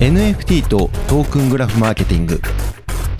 NFT とトークングラフマーケティング。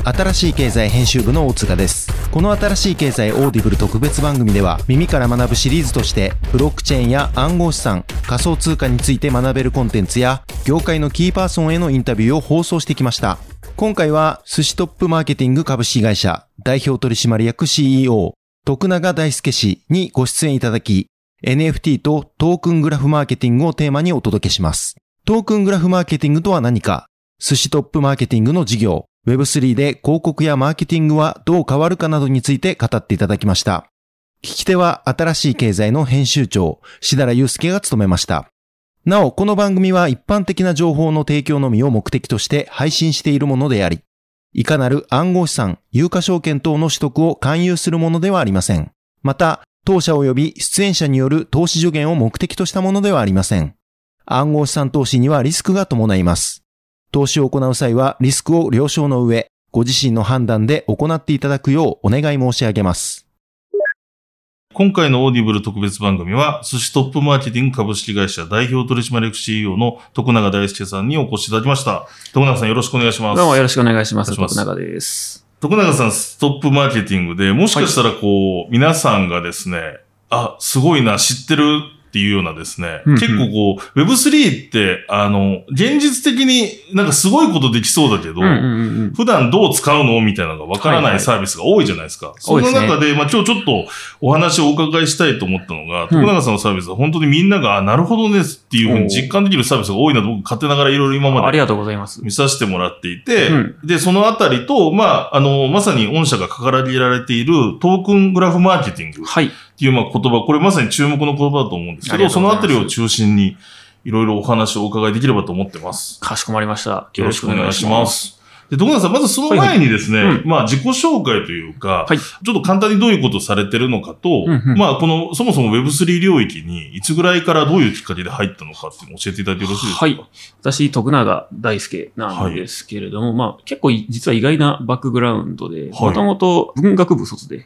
新しい経済編集部の大塚です。この新しい経済オーディブル特別番組では耳から学ぶシリーズとしてブロックチェーンや暗号資産仮想通貨について学べるコンテンツや業界のキーパーソンへのインタビューを放送してきました。今回は SUSHI TOP MARKETING 株式会社代表取締役 CEO 徳永大輔氏にご出演いただき NFT とトークングラフマーケティングをテーマにお届けします。トークングラフマーケティングとは何か寿司トップマーケティングの事業 Web3 で広告やマーケティングはどう変わるかなどについて語っていただきました。聞き手は新しい経済の編集長、しだらゆうすけが務めました。なお、この番組は一般的な情報の提供のみを目的として配信しているものであり、いかなる暗号資産、有価証券等の取得を勧誘するものではありません。また、当社及び出演者による投資助言を目的としたものではありません。暗号資産投資にはリスクが伴います。投資を行う際はリスクを了承の上、ご自身の判断で行っていただくようお願い申し上げます。今回のオーディブル特別番組は、 SUSHI TOP MARKETING 株式会社代表取締役 CEO の徳永大輔さんにお越しいただきました。徳永さんよろしくお願いします。どうもよろしくお願いします。お願いします徳永です。徳永さん、 SUSHI TOP MARKETING で、もしかしたらこう、皆さんがですね、あ、すごいな、知ってるっていうようなですね、うんうん結構こう、Web3 って、あの、現実的になんかすごいことできそうだけど、うんうんうんうん。普段どう使うのみたいなのがわからはいはいないサービスが多いじゃないですか。その多いですね中で、まあ今日ちょっとお話をお伺いしたいと思ったのが、徳永さんのサービスは本当にみんなが、あなるほどねっていうふうに実感できるサービスが多いなと僕勝手ながらいろいろ今までありがとうございます。見させてもらっていて、うんで、そのあたりと、まあ、あの、まさに御社が掲げられているトークングラフマーケティングっはい。ていうまあ言葉、これまさに注目の言葉だと思うんですけど、そうのあたりを中心にいろいろお話をお伺いできればと思ってます。かしこまりました。よろしくお願いしま。す。で、徳永さん、まずその前にですね、はいはいまあ自己紹介というか、はいちょっと簡単にどういうことをされてるのかと、うんうんまあこの、そもそも Web3 領域にいつぐらいからどういうきっかけで入ったのかっていうのを教えていただいてよろしいですか？はい。私、徳永大輔なんですけれども、まあ結構い実は意外なバックグラウンドで、はいもともと文学部卒で、お、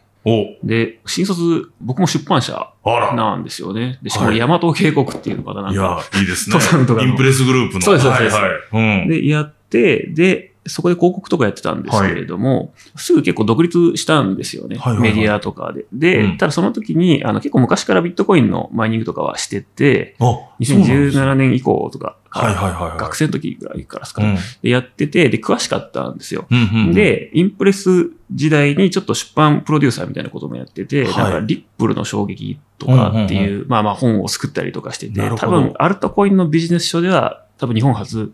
で、新卒、僕も出版社。なんですよね。で、しかもはい大和渓谷っていうのがなんいか、や、いいですね。登山とかのインプレスグループの。そうですそうですはいはい。うん。で、やって、で、そこで広告とかやってたんですけれども、すぐ結構独立したんですよね。はいはいはいメディアとかで。で、うんただその時に、あの、結構昔からビットコインのマイニングとかはしてて、あ、そうなんですね2017年以降とか、はいはいはいはい。学生の時ぐらいからですかね、うん。でやってて、で、詳しかったんですよ。うんうんうん、で、インプレス時代にちょっと出版プロデューサーみたいなこともやってて、はい。なんかリップルの衝撃とかっていう、まあまあ本を作ったりとかしてて多分アルトコインのビジネス書では多分日本初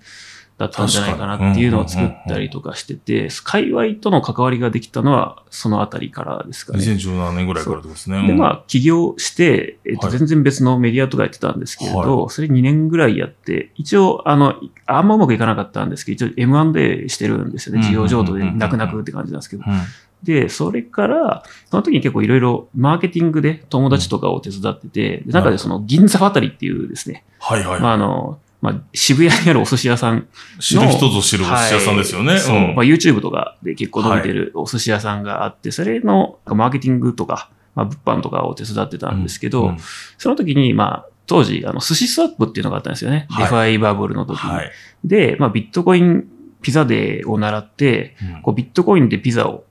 だったんじゃないかなっていうのを作ったりとかしてて、界隈との関わりができたのはそのあたりからですかね。2017年ぐらいからってことですね。で、うんまあ、起業して、えっと、はい全然別のメディアとかやってたんですけれど、はそれ2年ぐらいやって、一応、あの、あんまうまくいかなかったんですけど、一応 M&A してるんですよね。うん事業譲渡でうんうんうんうん泣く泣くって感じなんですけど。うんで、それから、その時に結構いろいろマーケティングで友達とかを手伝ってて、で中でその銀座渡りっていうですね、はいはい。まああの、まあ、渋谷にあるお寿司屋さん知る人ぞ知るお寿司屋さんですよね。はいそう、んまあ、YouTube とかで結構伸びてるお寿司屋さんがあって、それのマーケティングとか、まあ、物販とかを手伝ってたんですけど、うんその時に、まあ、当時、あの、寿司スワップっていうのがあったんですよね。はいデファイバブルの時に。はい。で、まあ、ビットコインピザデーを習って、うんこうビットコインでピザを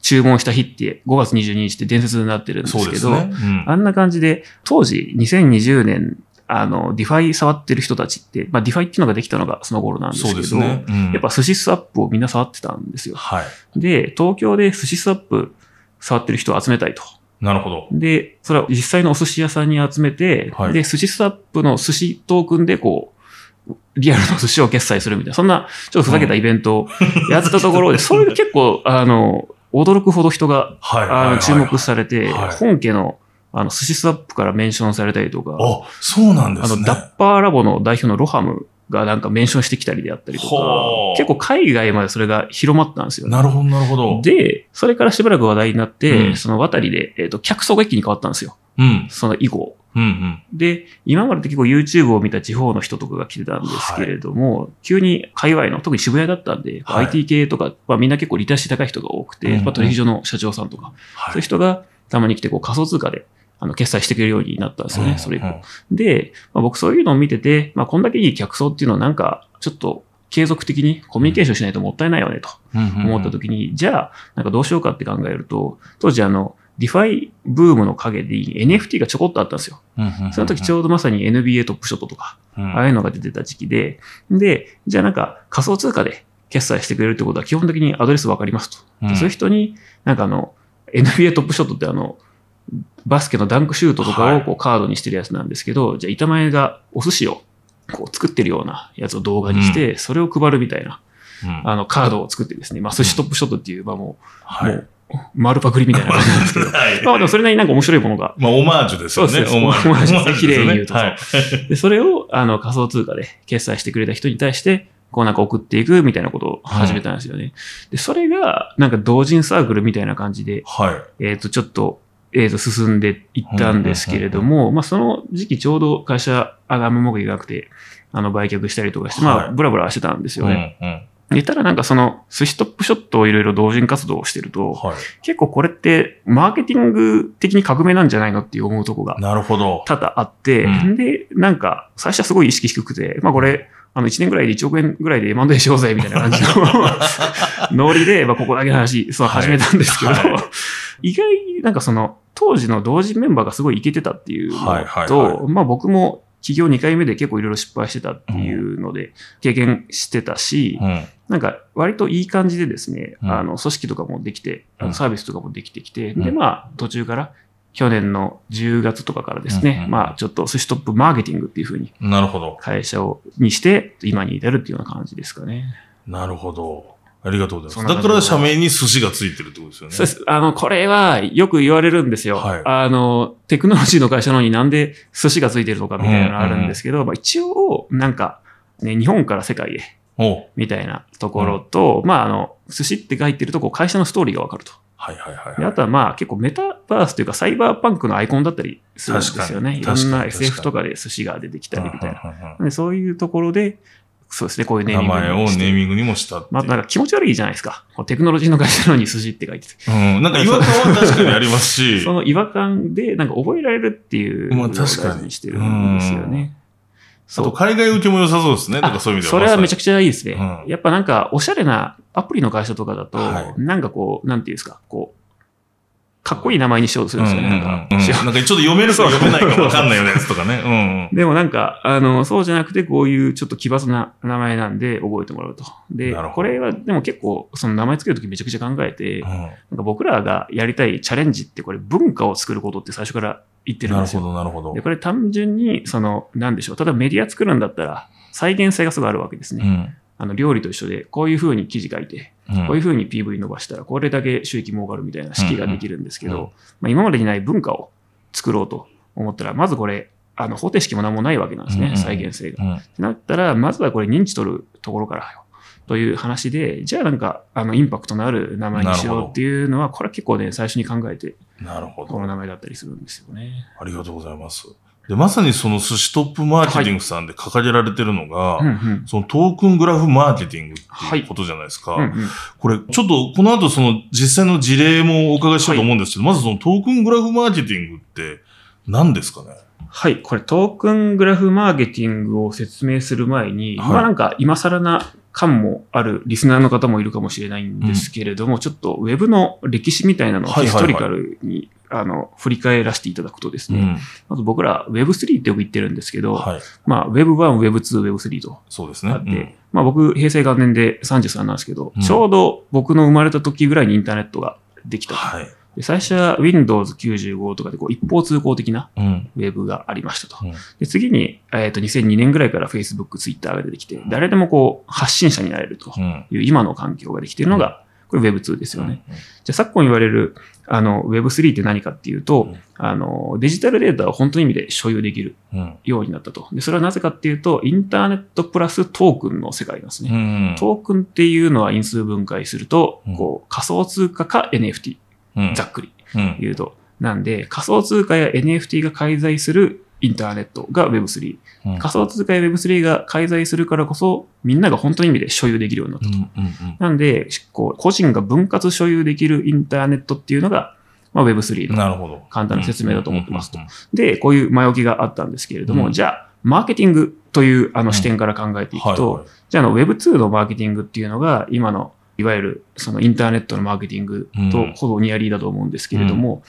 注文した日って5月22日って伝説になってるんですけど、ね。うんあんな感じで、当時2020年、あの、 DeFi 触ってる人たちって、まあ、 DeFi っていうのができたのがその頃なんですけど、ね。うんやっぱ SushiSwap をみんな触ってたんですよ。はい。で、東京で SushiSwap 触ってる人を集めたいと。なるほど。で、それは実際のお寿司屋さんに集めて、はいで、 SushiSwap の SUSHI トークンでこう、リアルの寿司を決済するみたいな、そんなちょっとふざけたイベントをやってたところで、それで結構、あの、驚くほど人が、はい。あはいの注目されて、はい本家のあの寿司スワップからメンションされたりとか、あ、そうなんですね。あの、ダッパーラボの代表のロハムがなんかメンションしてきたりであったりとか結構海外までそれが広まったんですよね。なるほど、なるほど。で、それからしばらく話題になって、うんその渡りで、えっ、と、客層が一気に変わったんですよ。うん。その以降。うんうん。で、今までって結構 YouTube を見た地方の人とかが来てたんですけれども、急に界隈の、特に渋谷だったんで、はい IT 系とか、まあ、みんな結構リテラシー高い人が多くて、うんうんまあ、取引所の社長さんとか、はいそういう人がたまに来てこう仮想通貨であの決済してくれるようになったんですよね、それ以降。うんで、まあ、僕そういうのを見てて、まあ、こんだけいい客層っていうのはなんか、ちょっと継続的にコミュニケーションしないともったいないよねと思思った時に、じゃあ、なんかどうしようかって考えると、当時あの、 DeFi ブームの陰で NFT がちょこっとあったんですよ。その時ちょうどまさに NBA トップショットとか、うん。ああいうのが出てた時期で、で、じゃあなんか仮想通貨で決済してくれるってことは基本的にアドレスわかりますと。うん。そういう人に、なんかあの、NBA トップショットってあの、バスケのダンクシュートとかはいをこうカードにしてるやつなんですけど、じゃあ板前がお寿司をこう作ってるようなやつを動画にして、それを配るみたいな、うんあの、カードを作ってですね、まあ、寿司トップショットっていう、まあもう、はいもう、丸パクリみたいな感じなんですけど、はいまあでもそれなりになんか面白いものがまあ、オマージュですよね。そうですオマージュですね綺麗に言うとはい。で、それを、あの、仮想通貨で決済してくれた人に対して、こうなんか送っていくみたいなことを始めたんですよね。で、それが、なんか同人サークルみたいな感じで、はい。えっ、と、ちょっと、えっ、と、進んでいったんですけれども、まあ、その時期ちょうど会社、あがむもがいなくて、あの、売却したりとかして、まあ、はいブラブラしてたんですよね。うんうんで、ただなんかその、寿司トップショットをいろいろ同人活動をしてると、は結構これって、マーケティング的に革命なんじゃないのっていう思うとこがい。なるほど。多々あって、うんで、なんか、最初はすごい意識低くて、まあこれ、あの、1年ぐらいで1億円ぐらいで M&A しようぜ、みたいな感じの ノリで、まあここだけの話、そうはい始めたんですけど、は意外になんかその、当時の同人メンバーがすごいイケてたっていうのと、はいはいはまあ僕も起業2回目で結構いろいろ失敗してたっていうので、経験してたし、うん。なんか割といい感じでですね、うんあの組織とかもできて、あうんのサービスとかもできてきて、うんで、まあ途中から去年の10月とかからですね、うんうんまあちょっと寿司トップマーケティングっていう風になるほど。会社をにして、今に至るっていうような感じですかね。なるほど。ありがとうござそいます。だから社名に寿司がついてるってことですよね。そうです。あの、これはよく言われるんですよ。はいあの、テクノロジーの会社なのになんで寿司がついてるのかみたいなのがあるんですけど、まあ一応、なんか、ね、日本から世界へおみたいなところと、まああの、寿司って書いてるとこう会社のストーリーがわかると。はいはいはいではい。あとはまあ結構メタバースというかサイバーパンクのアイコンだったりするんですよね。いろんな SF とかで寿司が出てきたりみたいな。そういうところで、そうですね、こういうネー名ミング前をネーミングにもした。まあなんか気持ち悪いじゃないですか。こうテクノロジーの会社なのに寿司って書いてて。うん。なんか違和感は確かにありますし。その違和感でなんか覚えられるっていうまあ確かにしてるんですよね。あと海外受けも良さそうですね。なんかそういう意味では。それはめちゃくくちゃいいですね。うんやっぱなんかおしゃれなアプリの会社とかだと、はいなんかこう、なんていうんですか、こう、かっこいい名前にしようとするんですよね。なんかちょっと読めるか読めないか分かんないようなやつとかね。うんうん。でもなんか、あの、そうじゃなくて、こういうちょっと奇抜な名前なんで覚えてもらうと。でこれはでも結構、その名前つけるときめちゃくちゃ考えて、うんなんか僕らがやりたいチャレンジってこれ文化を作ることって最初から言ってるんですよ。なるほど、なるほどで、。これ単純に、その、なんでしょう。ただメディア作るんだったら、再現性がすごいあるわけですね。うんあの、料理と一緒で、こういう風に記事書いて、うんこういう風に PV 伸ばしたら、これだけ収益儲かるみたいな式ができるんですけど、うんうんまあ、今までにない文化を作ろうと思ったら、まずこれ、あの、方程式も何もないわけなんですね、再現性が。うんってなったら、まずはこれ認知取るところからよ。という話で、じゃあなんか、あの、インパクトのある名前にしようっていうのは、これは結構ね、最初に考えて、なるほど。この名前だったりするんですよね。ありがとうございます。で、まさにその寿司トップマーケティングさんで掲げられてるのが、うんうん。そのトークングラフマーケティングっていうことじゃないですか。うんうんこれ、ちょっとこの後その実際の事例もお伺いしようと思うんですけど、まずそのトークングラフマーケティングって何ですかね？はい。これトークングラフマーケティングを説明する前に、はいまあなんか今更な感もあるリスナーの方もいるかもしれないんですけれども、ちょっとウェブの歴史みたいなのをヒストリカルに、あの振り返らせていただくとですね、うん。まず僕ら Web3 ってよく言ってるんですけど、はい。まあ Web1、Web2、Web3 とそうですね。あって、まあ僕平成元年で33なんですけど、うんちょうど僕の生まれた時ぐらいにインターネットができたと。はい。で最初は Windows 95とかでこう一方通行的なうん。ウェブがありましたと。うんで次に、えっと2002年ぐらいから Facebook、Twitter が出てきて、誰でもこう発信者になれるとうん。いう今の環境ができているのが、これ Web2 ですよね。うん。じゃあ昨今言われるあの Web3 って何かっていうと、うんあのデジタルデータを本当の意味で所有できるうん。ようになったと。で、それはなぜかっていうと、インターネットプラストークンの世界なんですね。うん。トークンっていうのは因数分解するとうん、こう仮想通貨か NFT、うんざっくりうん。言うと。なんで、仮想通貨や NFT が介在するインターネットが Web3。うん仮想通貨や Web3 が介在するからこそ、みんなが本当の意味で所有できるようになったと。うん。うん。なんで、こう個人が分割所有できるインターネットっていうのが、まあ、Web3 のなるほど。簡単な説明だと思ってますとうん。で、こういう前置きがあったんですけれども、うんじゃあ、マーケティングというあうんの視点から考えていくと、はいはいじゃああの Web2 のマーケティングっていうのが今のいわゆるそのインターネットのマーケティングとうんほぼニアリーだと思うんですけれども、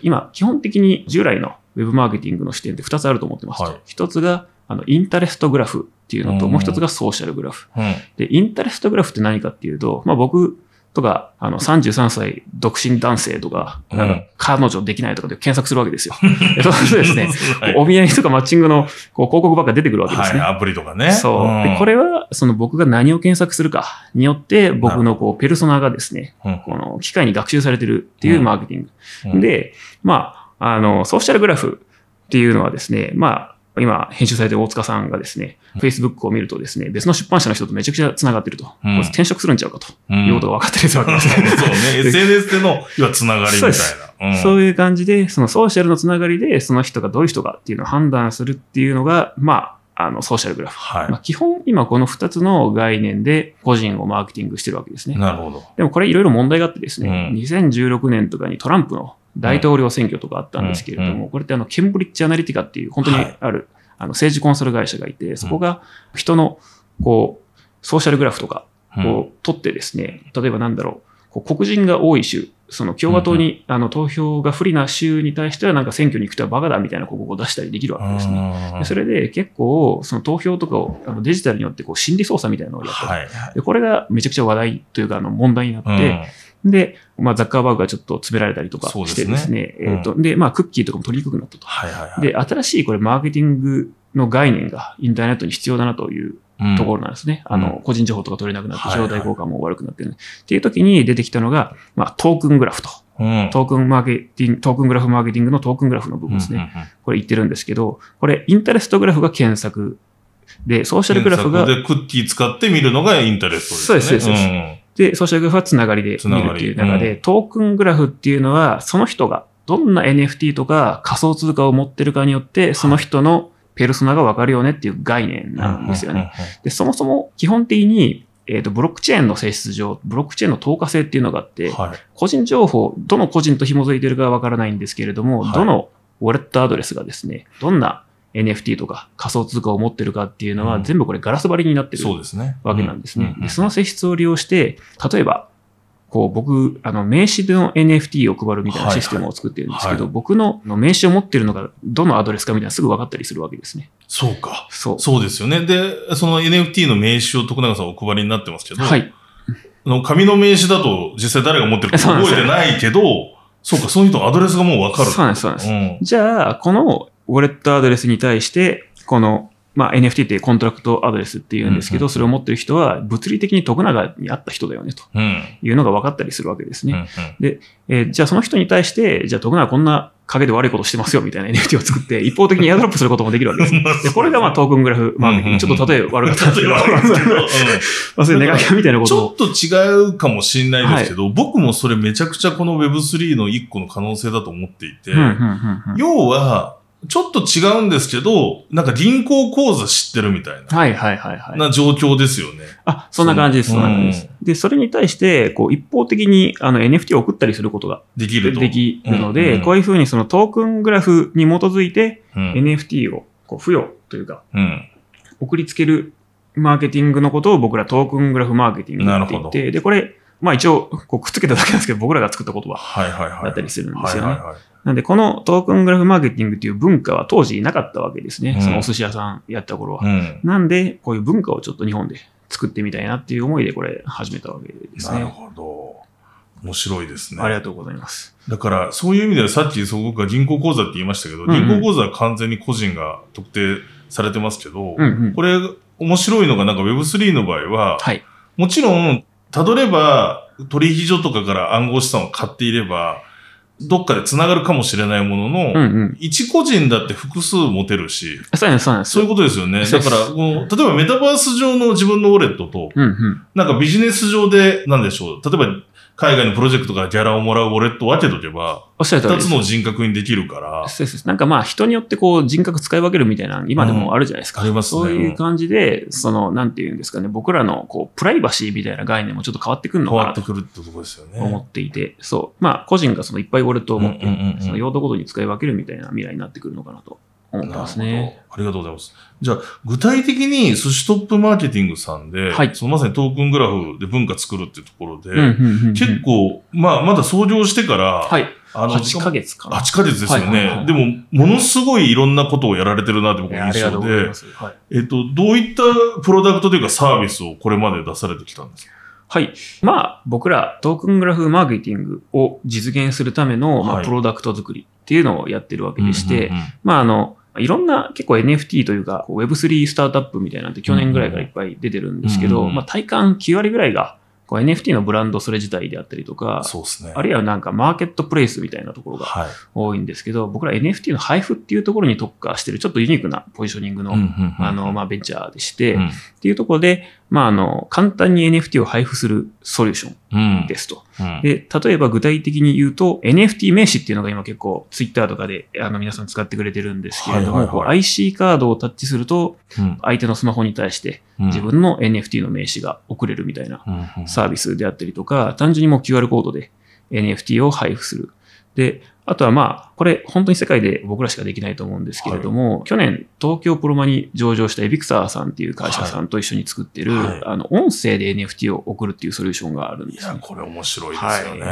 今基本的に従来の Web マーケティングの視点って2つあると思ってますと。はい一つがあのインタレストグラフっていうのと、うんもう一つがソーシャルグラフ。うん。で、インタレストグラフって何かっていうと、まあ僕とか、あの、33歳独身男性とか、うんか彼女できないとかで検索するわけですよ。でそうですね、はいお見合いとかマッチングのこう広告ばっか出てくるわけですね。はい、アプリとかね。そう。んで、これは、その僕が何を検索するかによって、僕のこう、ペルソナがですね、うんこの機械に学習されてるっていうマーケティング。うんで、まあ、あの、ソーシャルグラフっていうのはですね、まあ、今、編集されてる大塚さんがですね、うん Facebook を見るとですね、別の出版社の人とめちゃくちゃ繋がってると。うん転職するんちゃうかとうんいうことが分かったりするわけですね。そうね。SNS での、要はつながりみたいな。うんそういう感じで、そのソーシャルのつながりで、その人がどういう人かっていうのを判断するっていうのが、まあ、あの、ソーシャルグラフ。はいまあ、基本、今この2つの概念で個人をマーケティングしてるわけですね。なるほど。でもこれいろいろ問題があってですね、うん2016年とかにトランプの大統領選挙とかあったんですけれども、うんこれってあの、ケンブリッジアナリティカっていう本当にはい。ある、あの政治コンサル会社がいて、そこが人の、こう、ソーシャルグラフとか、こう、取ってですね、例えばなんだろう、黒人が多い州、その共和党に、あの投票が不利な州に対してはなんか選挙に行くとはバカだみたいな広告を出したりできるわけですね。うんでそれで結構、その投票とかをあのデジタルによってこう心理操作みたいなのをやったりはい。でこれがめちゃくちゃ話題というか、あの問題になって、うんで、まあ、ザッカーバーグがちょっと詰められたりとかしてですね、ですねえっ、と、で、まあ、クッキーとかも取りにくくなったと。はいはいはい。で、新しいこれ、マーケティングの概念がインターネットに必要だなといううんところなんですね。あうの、個人情報とか取れなくなって、はいはい招待効果も悪くなってる、っていう時に出てきたのが、まあ、トークングラフと。うんトークンマーケティング、トークングラフマーケティングのトークングラフの部分ですね。うんうんうんこれ言ってるんですけど、これ、インタレストグラフが検索で、ソーシャルグラフが、でクッキー使って見るのがインタレストですね。そうですそうですで、ソーシャルグラフはつながりで見るっていう中で、つながりトークングラフっていうのは、その人がどんな NFT とか仮想通貨を持ってるかによって、その人のペルソナがわかるよねっていう概念うん。なんですよね。うんうんで、そもそも基本的に、えっ、と、ブロックチェーンの性質上、ブロックチェーンの透過性っていうのがあって、うん。はい。個人情報、どの個人と紐づいてるかはわからないんですけれども、はいどのウォレットアドレスがですね、どんな NFT とか仮想通貨を持ってるかっていうのは、うん全部これガラス張りになってるそうですね。わけなんですね。うんで、その性質を利用して、例えば、こう僕、あの、名刺の NFT を配るみたいなシステムを作ってるんですけど、僕の名刺を持ってるのがどのアドレスかみたいなすぐ分かったりするわけですね。そうか。そう。そうですよね。で、その NFT の名刺を徳永さんお配りになってますけど、はい。あの紙の名刺だと実際誰が持ってるか覚えてないけど、そうか、その人のアドレスがもうわかる。そうなんです、そうなんです。うんじゃあ、このウォレットアドレスに対して、この、まあ、NFT ってコントラクトアドレスって言うんですけど、それを持ってる人は物理的に徳永に会った人だよね、とうん。いうのが分かったりするわけですね。うんうんえーじゃあその人に対して、じゃあ徳永こんな陰で悪いことしてますよみたいな NFT を作って、一方的にエアドロップすることもできるわけです。で、これがまあトークングラフマーケティング。ちょっと例え悪かったんですけど、ま あそういうネガティブみたいなことを。ちょっと違うかもしれないですけど、僕もそれめちゃくちゃこの Web3 の一個の可能性だと思っていて、要は、ちょっと違うんですけど、なんか銀行口座知ってるみたいな、はいはいはいはい。な状況ですよね。あ、そんな感じです。そんな感じです。で、それに対して、こう、一方的にあの NFT を送ったりすることができると。できるのうんで、うんこういうふうにそのトークングラフに基づいて、うん。NFT をこう付与というか、うん。送りつけるマーケティングのことを僕らトークングラフマーケティングって言って、で、これ、まあ一応、こうくっつけただけなんですけど、僕らが作った言葉。だったりするんですよね。なんで、このトークングラフマーケティングっていう文化は当時なかったわけですね。うんそのお寿司屋さんやった頃は。うん。なんで、こういう文化をちょっと日本で作ってみたいなっていう思いでこれ始めたわけですなるね。ほど。面白いですね。ありがとうございます。だから、そういう意味ではさっきそう僕が銀行口座って言いましたけど、んうん銀行口座は完全に個人が特定されてますけど、うんうん。これ面白いのがなんか Web3 の場合は、はい。もちろん、たどれば取引所とかから暗号資産を買っていれば、どっかで繋がるかもしれないものの、うんうん。一個人だって複数持てるし、そうそう。そういうことですよね。だから、例えばメタバース上の自分のウォレットと、うんうん。なんかビジネス上で、なんでしょう。例えば、海外のプロジェクトからギャラをもらうウォレットを分けとけば、おっしゃる通りです。二つの人格にできるから、そうです。なんかまあ人によってこう人格使い分けるみたいな今でもあるじゃないですか。うんありますねそういう感じで、その、なんていうんですかね、僕らのこうプライバシーみたいな概念もちょっと変わってくるの変わってくるってとこですよね。思っていて、そう。まあ個人がそのいっぱいウォレットを持って、その用途ごとに使い分けるみたいな未来になってくるのかなと思ってますなるね。ほど。ありがとうございます。じゃあ、具体的に寿司トップマーケティングさんで、はいそのまさにトークングラフで文化作るっていうところで、結構、まあ、まだ創業してから、はい。あ8ヶ月かな。8ヶ月ですよね、でも、ものすごいいろんなことをやられてるなって僕の印象で。えっと、どういったプロダクトというかサービスをこれまで出されてきたんですか？はい。まあ、僕らトークングラフマーケティングを実現するための、まあ、はいプロダクト作りっていうのをやってるわけでして、まあ、あの、いろんな結構 NFT というか、こう Web3 スタートアップみたいなんて去年ぐらいからいっぱい出てるんですけど、うんうんうんまあ、体感9割ぐらいが、NFT のブランドそれ自体であったりとか、そうですね。あるいはなんかマーケットプレイスみたいなところがはい。多いんですけど、僕ら NFT の配布っていうところに特化してるちょっとユニークなポジショニングの、あの、まあ、ベンチャーでして、うんっていうところで、まあ、あの、簡単に NFT を配布するソリューションうん。ですと。うん。で、例えば具体的に言うと、NFT 名詞っていうのが今結構 Twitter とかであの皆さん使ってくれてるんですけれども、はいはいはい。IC カードをタッチすると、うん。相手のスマホに対してうん。自分の NFT の名詞が送れるみたいなうんうん。サービスであったりとか、単純にもう QR コードで NFT を配布する。で、あとはまあ、これ本当に世界で僕らしかできないと思うんですけれども、去年東京プロマに上場したエビクサーさんっていう会社さんと一緒に作ってる、はいあの、音声で NFT を送るっていうソリューションがあるんいや、ですね。これ面白いですよね。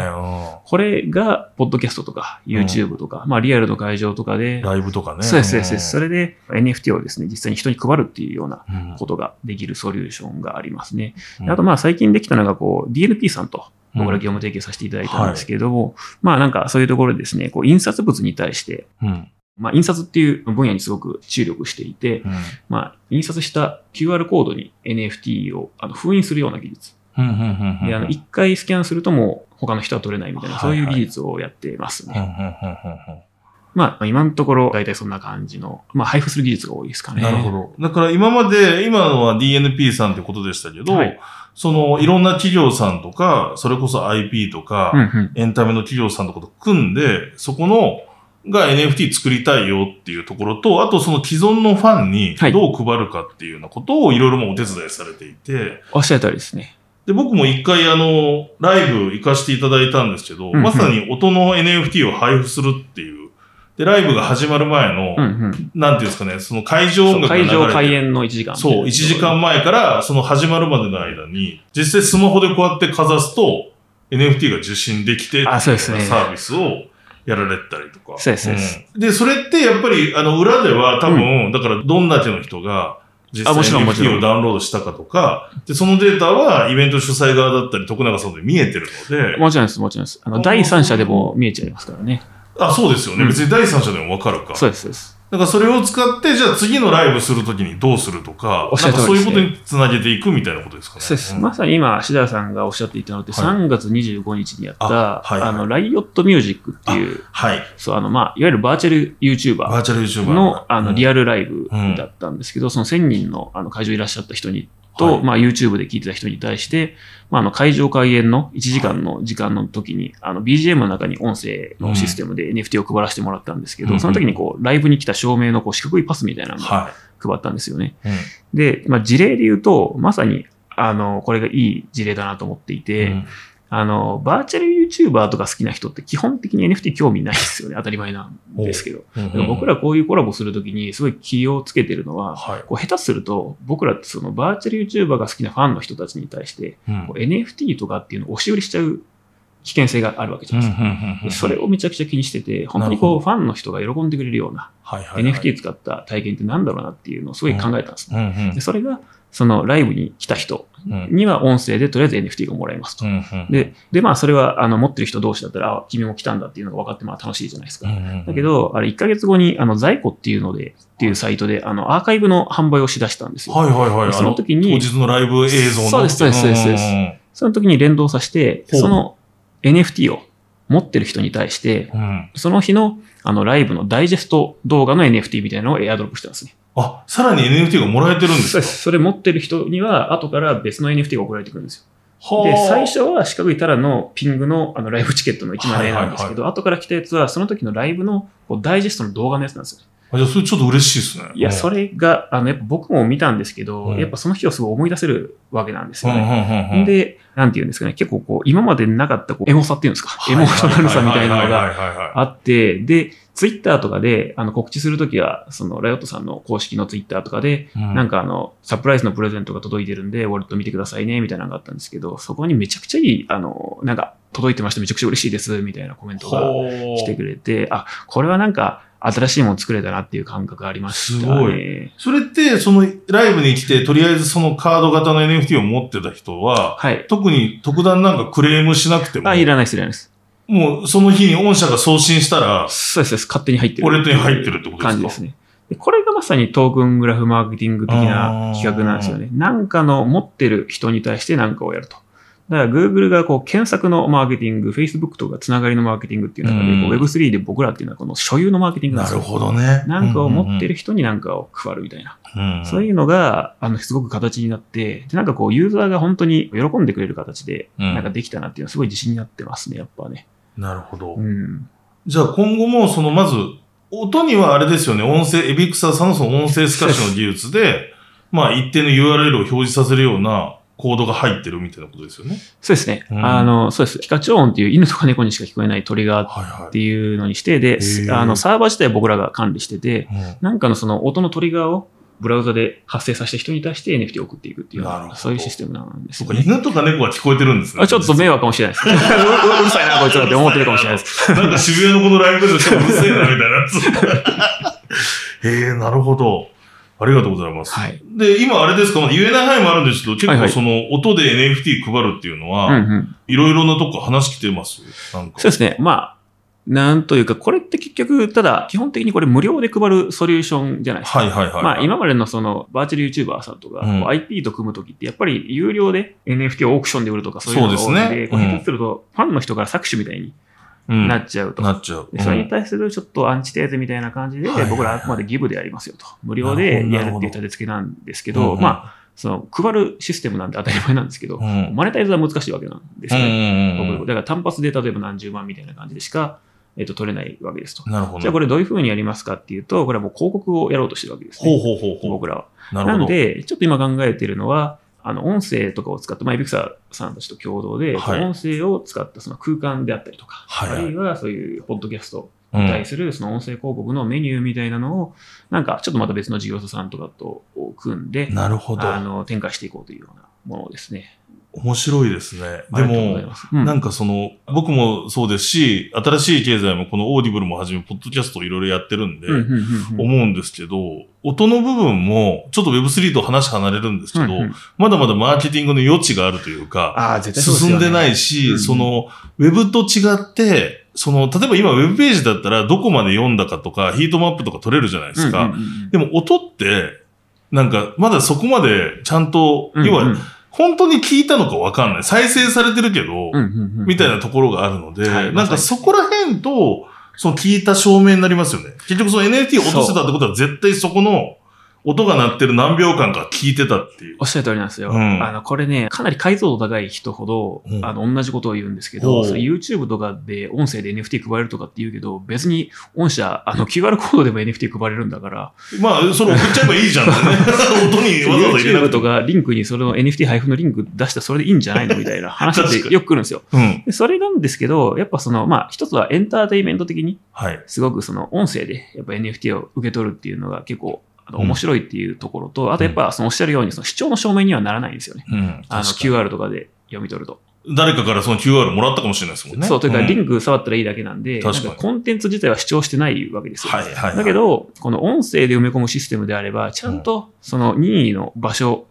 これが、ポッドキャストとか、YouTube とか、まあ、リアルの会場とかうでん、ライブとかね。そうです、そうですそれで NFT をですね、実際に人に配るっていうようなうんことができるソリューションがありますね。うんあと、まあ、最近できたのが、こう、DNP さんと、僕らうん業務提携させていただいたんですけれども、まあ、なんか、そういうところでですね、こう、印刷物に対して、うん。まあ、印刷っていう分野にすごく注力していて、うん。まあ、印刷した QR コードに NFT をあの封印するような技術。うんうんうんうん。で、あの、一回スキャンするともう他の人は取れないみたいな、はいそういう技術をやっていますね。まあ、今のところ、大体そんな感じの、まあ、配布する技術が多いですかね。なるほど。だから今まで、今のは DNP さんってことでしたけど、はいそのいろんな企業さんとか、それこそ IP とか、うんうん。エンタメの企業さんとかと組んで、そこの、が NFT 作りたいよっていうところと、あとその既存のファンにはいどう配るかっていうようなことをいろいろもお手伝いされていて、おっしゃる通りですね。で、僕も一回あの、ライブ行かせていただいたんですけど、うんうんまさに音の NFT を配布するっていう。で、ライブが始まる前の、うんうん。なんていうんですかね、その会場音楽が流れ会て場開演の1時間。そう、1時間前からその始まるまでの間に、実際スマホでこうやってかざすと、NFT が受信できてあそうですねサービスをやられてたりとか。そうですそうんで、それってやっぱり、あの、裏では多分、だからどんだけの人が、実際 NFT んをダウンロードしたかとか、で、そのデータはイベント主催側だったり、徳永さんで見えてるので、もちろんです、もちろんです。あの、第三者でも見えちゃいますからね。あ、そうですよね。うん別に第三者でもわかるか。そうです、そうです。だからそれを使って、じゃあ次のライブするときにどうするとか、おっしゃなんかそういうことにつなげていくみたいなことですかね。そうです。んまさに今、志田さんがおっしゃっていたのって、はい3月25日にやった、あはいはいあの、ライオットミュージックっていう、はい。そう、あの、まあ、いわゆるバーチャル YouTuber バーチャル YouTuber の、あの、リアアルライブだったんですけど、その1000人のあの会場いらっしゃった人に、と、はい。まあ、YouTube で聞いてた人に対して、まあ、あの、会場開演の1時間の時間の時に、あの、BGM の中に音声のシステムで NFT を配らせてもらったんですけど、うんその時にこう、ライブに来た照明のこう四角いパスみたいなのをは配ったんですよね。い。うん。で、まあ、事例で言うと、まさに、あの、これがいい事例だなと思っていて、うんあの、バーチャル YouTuber とか好きな人って基本的に NFT 興味ないですよね。当たり前なんですけど。うんだから僕らこういうコラボするときにすごい気をつけてるのは、はい。こう下手すると僕らってそのバーチャル YouTuber が好きなファンの人たちに対して、うん NFT とかっていうのを押し売りしちゃう危険性があるわけじゃないですか。でそれをめちゃくちゃ気にしてて、本当にこうファンの人が喜んでくれるようなはいはいはい NFT 使った体験ってなんだろうなっていうのをすごい考えたんですね。うんうんでそれがそのライブに来た人うんには音声でとりあえず NFT がもらえますと。うんうんで、で、まあ、それは、あの、持ってる人同士だったら、あ、君も来たんだっていうのが分かって、まあ、楽しいじゃないですか。うんうんだけど、あれ、1ヶ月後に、あの、在庫っていうので、っていうサイトで、あの、アーカイブの販売をしだしたんですよ。はいはいはい。その時にあ当日のライブ映像の。そうですそうですそうですその時に連動させて、その NFT を持ってる人に対して、うんその日の、あの、ライブのダイジェスト動画の NFT みたいなのをエアドロップしてますね。あ、さらに NFT がもらえてるんですか？それ持ってる人には、後から別の NFT が送られてくるんですよ。で、はあ最初は四角いたらのピングのあのライブチケットの1万円なんですけど、後から来たやつはその時のライブのこうダイジェストの動画のやつなんですよね。あじゃあそれちょっと嬉しいですね。いや、それが、あの、やっぱ僕も見たんですけど、うん。やっぱその日をすごい思い出せるわけなんですうんうんよね。うんうん、で、なんていうんですかね、結構こう、今までなかったこうエモさっていうんですか、はいエモーショナルさみたいなのがあって、で、ツイッターとかで、あの、告知するときは、その、ライオットさんの公式のツイッターとかで、うん。なんかあの、サプライズのプレゼントが届いてるんで、ウォレット見てくださいね、みたいなのがあったんですけど、そこにめちゃくちゃいい、あの、なんか、届いてました、めちゃくちゃ嬉しいです、みたいなコメントが来てくれて、あ、これはなんか、新しいもの作れたなっていう感覚がありましたね。すごいそれって、そのライブに来て、とりあえずそのカード型の NFT を持ってた人は、はい。特に特段なんかクレームしなくても、あ、いらないです、いらないです。もうその日に御社が送信したら、そうですそうです、勝手に入ってる。ウォレットに入ってるってことですか？感じですね。でこれがまさにトークングラフマーケティング的な企画なんですよね。なんかの持ってる人に対して何かをやると。だから Google がこう検索のマーケティング、Facebook とかつながりのマーケティングっていう中で、こううん Web3 で僕らっていうのはこの所有のマーケティングなんなるですよ。ほどね。なんかを持ってる人に何かを配るみたいな。うんうん、そういうのが、あの、すごく形になって、で、なんかこう、ユーザーが本当に喜んでくれる形で、うんなんかできたなっていうのはすごい自信になってますね、やっぱね。なるほど。うん。じゃあ今後も、そのまず、音にはあれですよね、音声、エビクサーさんのその音声スカッシュの技術で、まあ一定の URL を表示させるようなコードが入ってるみたいなことですよね。そうですね。うんあの、そうです。ピカチュウ音っていう犬とか猫にしか聞こえない鳥がはいはっていうのにして、で、ーあの、サーバー自体は僕らが管理してて、い。うんなんかのその音のトリガーをブラウザで発生させた人に対して NFT を送っていくっていうそういうシステムなんですよね。犬とか猫は聞こえてるんですね。あちょっと迷惑かもしれないです。うるさいな、こいつらって思ってるかもしれないです。なんか渋谷のこのライブでしかうるせえな、みたいなやつ。へえ、なるほど。ありがとうございます。はい。で、今あれですか、まだ言えない範囲もあるんですけど、結構その音で NFT 配るっていうのうんは、うん。いろいろなとこ話来てます？なんか。そうですね。まあ、なんというか、これって結局、ただ、基本的にこれ無料で配るソリューションじゃないですか。はいはいはい。まあ、今までのそのバーチャル YouTuber さんとか、う IP と組むときって、やっぱり有料で NFT をオークションで売るとか、そういうのが多いので、ねうんこう下手すると、ファンの人から搾取みたいにうんなっちゃうと。なっちゃう。でそれに対するちょっとアンチテーゼみたいな感じで、僕らあくまでギブでやりますよと。無料でやるっていう立て付けなんですけど、まあ、その配るシステムなんで当たり前なんですけど、うんマネタイズは難しいわけなんですよね。だから単発で例えば何十万みたいな感じでしか、えっと取れないわけですと。なるほど。じゃあこれどういうふうにやりますかっていうと、これはもう広告をやろうとしてるわけですね。ほうほうほうほう。僕らは。なるほど。なんで、ちょっと今考えてるのは、あの、音声とかを使った、まあ、エビクサーさんたちと共同で、はい音声を使ったその空間であったりとか、はいはいあるいはそういうポッドキャストうんに対するその音声広告のメニューみたいなのを、なんかちょっとまた別の事業者さんとかと組んで、なるほど。あの、展開していこうというようなものですね。面白いですね。でもうん。なんかその、僕もそうですし、新しい経済もこのオーディブルもはじめ、ポッドキャストをいろいろやってるんで、うんうんうんうん。思うんですけど、音の部分も、ちょっと Web3 と話離れるんですけど、うんうん。まだまだマーケティングの余地があるというか、進んでないし、うん。うんその、ウェブと違って、その、例えば今ウェブページだったらどこまで読んだかとか、ヒートマップとか取れるじゃないですか。うんうんうん。でも音って、なんか、まだそこまでちゃんと、うんうん。要は、本当に聞いたのかわかんない。再生されてるけど、うんうんうんみたいなところがあるので、はいなんかそこら辺と、その聞いた証明になりますよね。結局その NFT を落とせたってことは絶対そこの音が鳴ってる何秒間か聞いてたっていう。おっしゃる通りなんですよ。うんあの、これね、かなり解像度高い人ほど、うんあの、同じことを言うんですけほど、YouTube とかで音声で NFT 配れるとかって言うけど、別に御社、あの、QR コードでも NFT 配れるんだから、まあ、それ送っちゃえばいいじゃんね。音にわざわざ入れな YouTube くても。とかリンクにそれの NFT 配布のリンク出したらそれでいいんじゃないのみたいな話ってよく来るんですよ。うん。でそれなんですけど、やっぱその、まあ、一つはエンターテインメント的に、はい。すごくその音声でやっぱ NFT を受け取るっていうのが結構、面白いっていうところと、あとやっぱそのおっしゃるように、その視聴の証明にはならないんですよね。うん。あの、QR とかで読み取ると。誰かからその QR もらったかもしれないですもんね。そう、というか、んリンク触ったらいいだけなんで、確かになんコンテンツ自体は主張してないわけですよ。はいはいはい。だけど、この音声で埋め込むシステムであれば、ちゃんとその任意の場所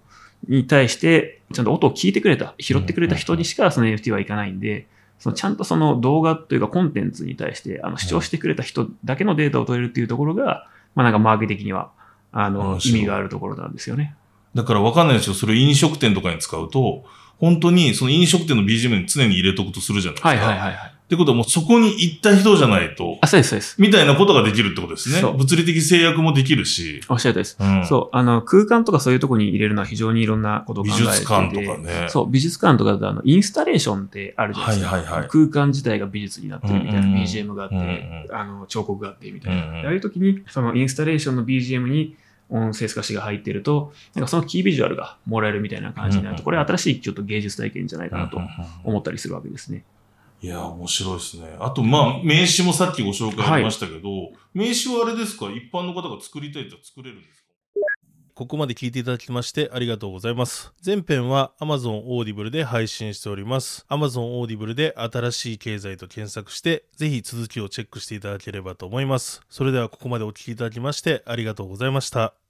に対して、ちゃんと音を聞いてくれた、拾ってくれた人にしかその NFT はいかないんで、そのちゃんとその動画というかコンテンツに対して、あの、視聴してくれた人だけのデータを取れるっていうところが、まあなんかマーケ的には、あの意味があるところなんですよね。だからわかんないですよ。それ飲食店とかに使うと、本当にその飲食店の BGM に常に入れとくとするじゃないですか。はいはいはいはい。ってことはもうそこに行った人じゃないと、あ、そうです、そうです。みたいなことができるってことですね。そう物理的制約もできるし。おっしゃるとりです。うん。そう、あの、空間とかそういうところに入れるのは非常にいろんなことを考えてて。美術館とかね。そう、美術館とかだと、あの、インスタレーションってあるじゃないですか。はいはいはい空間自体が美術になってるみたいなうんうんうん BGM があって、うんうんあの、彫刻があってみたいな。うんうんああいう時に、そのインスタレーションの BGM に音声透かしが入ってると、なんかそのキービジュアルがもらえるみたいな感じになると、これ新しいちょっと芸術体験じゃないかなと思ったりするわけですね。いや、面白いですね。あと、まあ、名刺もさっきご紹介ありましたけど、名刺はあれですか？一般の方が作りたいと作れるんですか？ここまで聞いていただきましてありがとうございます。前編は Amazon Audible で配信しております。Amazon Audible で新しい経済と検索して、ぜひ続きをチェックしていただければと思います。それではここまでお聞きいただきましてありがとうございました。